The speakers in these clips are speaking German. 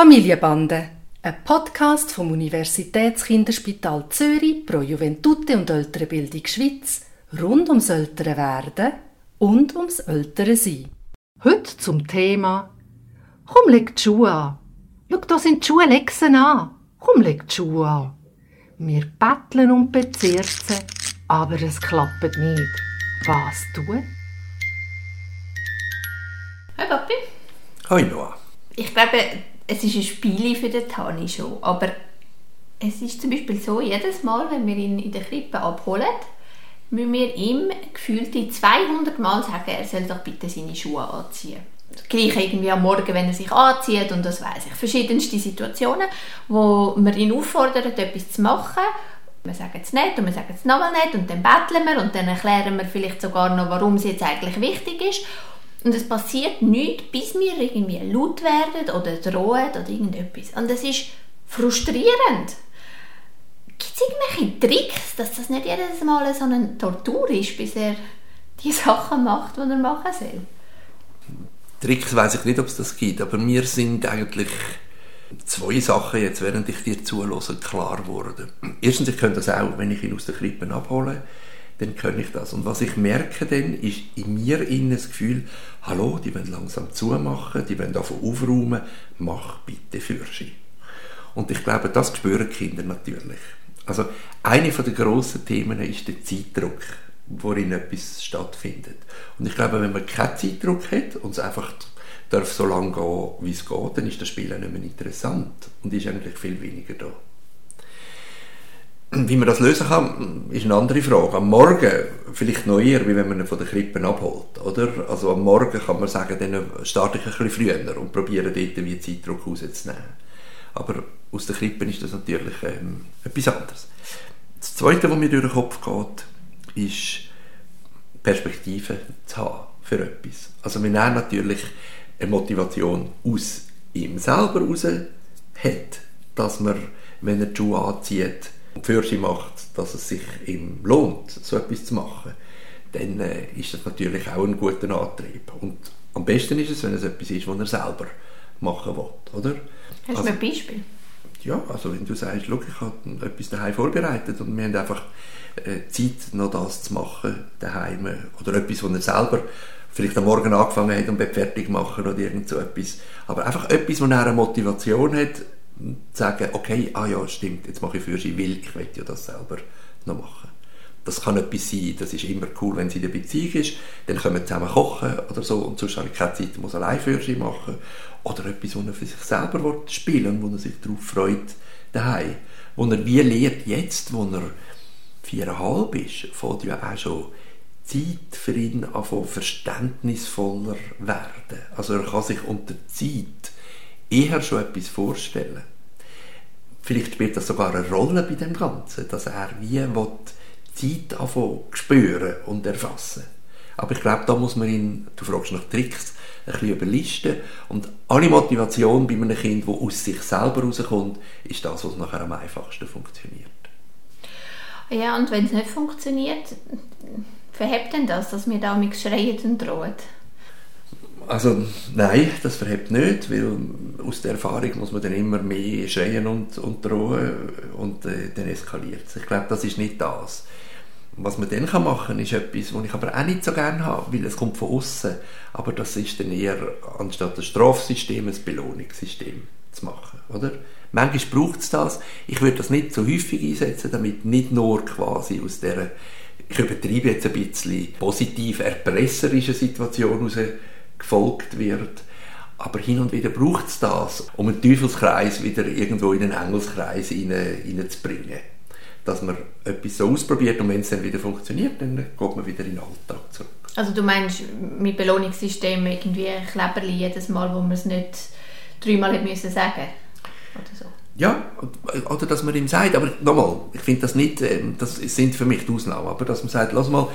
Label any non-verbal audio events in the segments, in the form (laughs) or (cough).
Familienbande, ein Podcast vom Universitätskinderspital Zürich pro Juventute und Ältere Bildung Schweiz rund ums ältere Werden und ums ältere Sein. Heute zum Thema Komm, leg die Schuhe an. Schau, da sind die Schuhe Lexen an. Komm, leg die Schuhe an. Wir betteln und bezirzen, aber es klappt nicht. Was tun? Hi Papi. Hoi Noah. Ich glaube, es ist ein Spiel für den Tani schon, aber es ist zum Beispiel so, jedes Mal, wenn wir ihn in der Krippe abholen, müssen wir ihm gefühlt 200 Mal sagen, er soll doch bitte seine Schuhe anziehen. Das Gleiche irgendwie am Morgen, wenn er sich anzieht und das weiß ich. Verschiedenste Situationen, wo wir ihn auffordern, etwas zu machen. Wir sagen es nicht und wir sagen es nochmal nicht und dann betteln wir und dann erklären wir vielleicht sogar noch, warum es jetzt eigentlich wichtig ist. Und es passiert nichts, bis wir irgendwie laut werden oder drohen oder irgendetwas. Und das ist frustrierend. Gibt es irgendwelche Tricks, dass das nicht jedes Mal so eine Tortur ist, bis er die (laughs) Sachen macht, die er machen soll? Tricks weiß ich nicht, ob es das gibt, aber mir sind eigentlich zwei Sachen jetzt, während ich dir zuhöre, klar geworden. Erstens, ich könnte das auch, wenn ich ihn aus der Krippe abhole, dann kann ich das. Und was ich merke dann, ist in mir innen das Gefühl, hallo, die wollen langsam zumachen, die wollen davon aufräumen, mach bitte für sie. Und ich glaube, das spüren Kinder natürlich. Also, eine der grossen Themen ist der Zeitdruck, worin etwas stattfindet. Und ich glaube, wenn man keinen Zeitdruck hat und es einfach darf so lange gehen, wie es geht, dann ist das Spiel auch nicht mehr interessant und ist eigentlich viel weniger da. Wie man das lösen kann, ist eine andere Frage. Am Morgen vielleicht noch eher, wie wenn man ihn von den Krippen abholt. Oder? Also am Morgen kann man sagen, dann starte ich ein bisschen früher und probiere dort wie Zeitdruck rauszunehmen. Aber aus den Krippen ist das natürlich ähm, etwas anderes. Das Zweite, was mir durch den Kopf geht, ist Perspektive zu haben für etwas. Also wir nehmen natürlich eine Motivation aus ihm selber raus hat, dass man, wenn er die Schuhe anzieht, für sie macht, dass es sich ihm lohnt, so etwas zu machen, dann äh, ist das natürlich auch ein guter Antrieb. Und am besten ist es, wenn es etwas ist, was er selber machen will, oder? Hast also, du ein Beispiel? Ja, also wenn du sagst, schau, ich habe etwas daheim vorbereitet und wir haben einfach äh, Zeit, noch das zu machen daheim oder etwas, was er selber vielleicht am Morgen angefangen hat und fertig machen oder irgend so etwas. Aber einfach etwas, wo er eine Motivation hat, sagen, okay, ah ja, stimmt, jetzt mache ich sie, weil ich will ja das selber noch machen. Das kann etwas sein, das ist immer cool, wenn sie in der Beziehung ist, dann können wir zusammen kochen oder so und sonst habe ich keine Zeit, muss allein sie machen. Oder etwas, wo er für sich selber spielen will, wo er sich darauf freut, daheim. Wo er wie lernt, jetzt, wo er viereinhalb ist, fängt ja auch schon Zeit für ihn anfangen verständnisvoller werden. Also er kann sich unter Zeit eher schon etwas vorstellen. Vielleicht spielt das sogar eine Rolle bei dem Ganzen, dass er wie will, Zeit anfangen spüren und erfassen. Aber ich glaube, da muss man ihn, du fragst nach Tricks, ein bisschen überlisten. Und alle Motivation bei einem Kind, das aus sich selber rauskommt, ist das, was nachher am einfachsten funktioniert. Ja, und wenn es nicht funktioniert, verhebt denn das, dass wir da mit schreien und drohen? Also nein, das verhebt nicht, weil aus der Erfahrung muss man dann immer mehr schreien und, und drohen und äh, dann eskaliert es. Ich glaube, das ist nicht das. Was man dann kann machen kann, ist etwas, was ich aber auch nicht so gerne habe, weil es kommt von außen. Aber das ist dann eher, anstatt ein Strafsystem, ein Belohnungssystem zu machen. Oder? Manchmal braucht es das. Ich würde das nicht so häufig einsetzen, damit nicht nur quasi aus der, ich übertreibe jetzt ein bisschen, positiv erpresserischen Situation heraus gefolgt wird. Aber hin und wieder braucht es das, um einen Teufelskreis wieder irgendwo in einen Engelskreis hineinzubringen. Dass man etwas so ausprobiert und wenn es dann wieder funktioniert, dann geht man wieder in den Alltag zurück. Also du meinst mit Belohnungssystem irgendwie Kleberli jedes Mal, wo man es nicht dreimal hat müssen oder so? Ja, oder dass man ihm sagt, aber nochmal, ich finde das nicht, ähm, das sind für mich die Ausnahmen, aber dass man sagt, lass mal,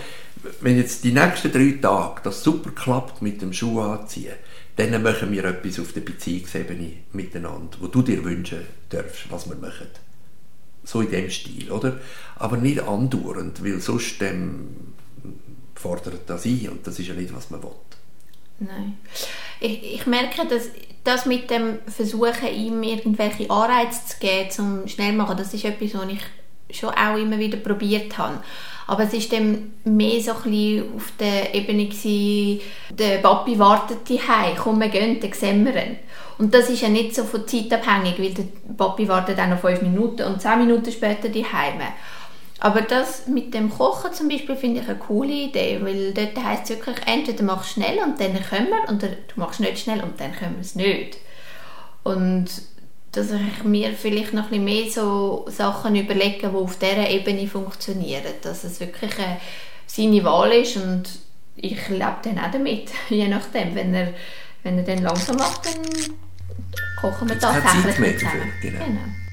wenn jetzt die nächsten drei Tage das super klappt mit dem Schuh anziehen, dann machen wir etwas auf der Beziehungsebene miteinander, wo du dir wünschen darfst, was wir machen. So in dem Stil, oder? Aber nicht andauernd, weil sonst ähm, fordert das ein und das ist ja nicht, was man will. Nein. Ich, ich merke, dass das mit dem Versuchen, ihm irgendwelche Anreize zu geben, zum schnell machen, das ist etwas, was ich schon auch immer wieder probiert habe. Aber es ist dann mehr so ein auf der Ebene gewesen, der Papi wartet daheim, komm, wir gehen, dann sehen wir ihn. Und das ist ja nicht so von Zeit abhängig, weil der Papi wartet auch noch fünf Minuten und zehn Minuten später daheim. Aber das mit dem Kochen zum Beispiel finde ich eine coole Idee, weil dort heisst es wirklich, entweder machst du schnell und dann können wir, oder du machst nicht schnell und dann können wir es nicht. Und dass ich mir vielleicht noch ein mehr so Sachen überlege, die auf dieser Ebene funktionieren. Dass es wirklich eine, seine Wahl ist und ich lebe dann auch damit, (laughs) je nachdem. Wenn er, wenn er dann langsam macht, dann kochen wir tatsächlich zusammen. Genau. genau.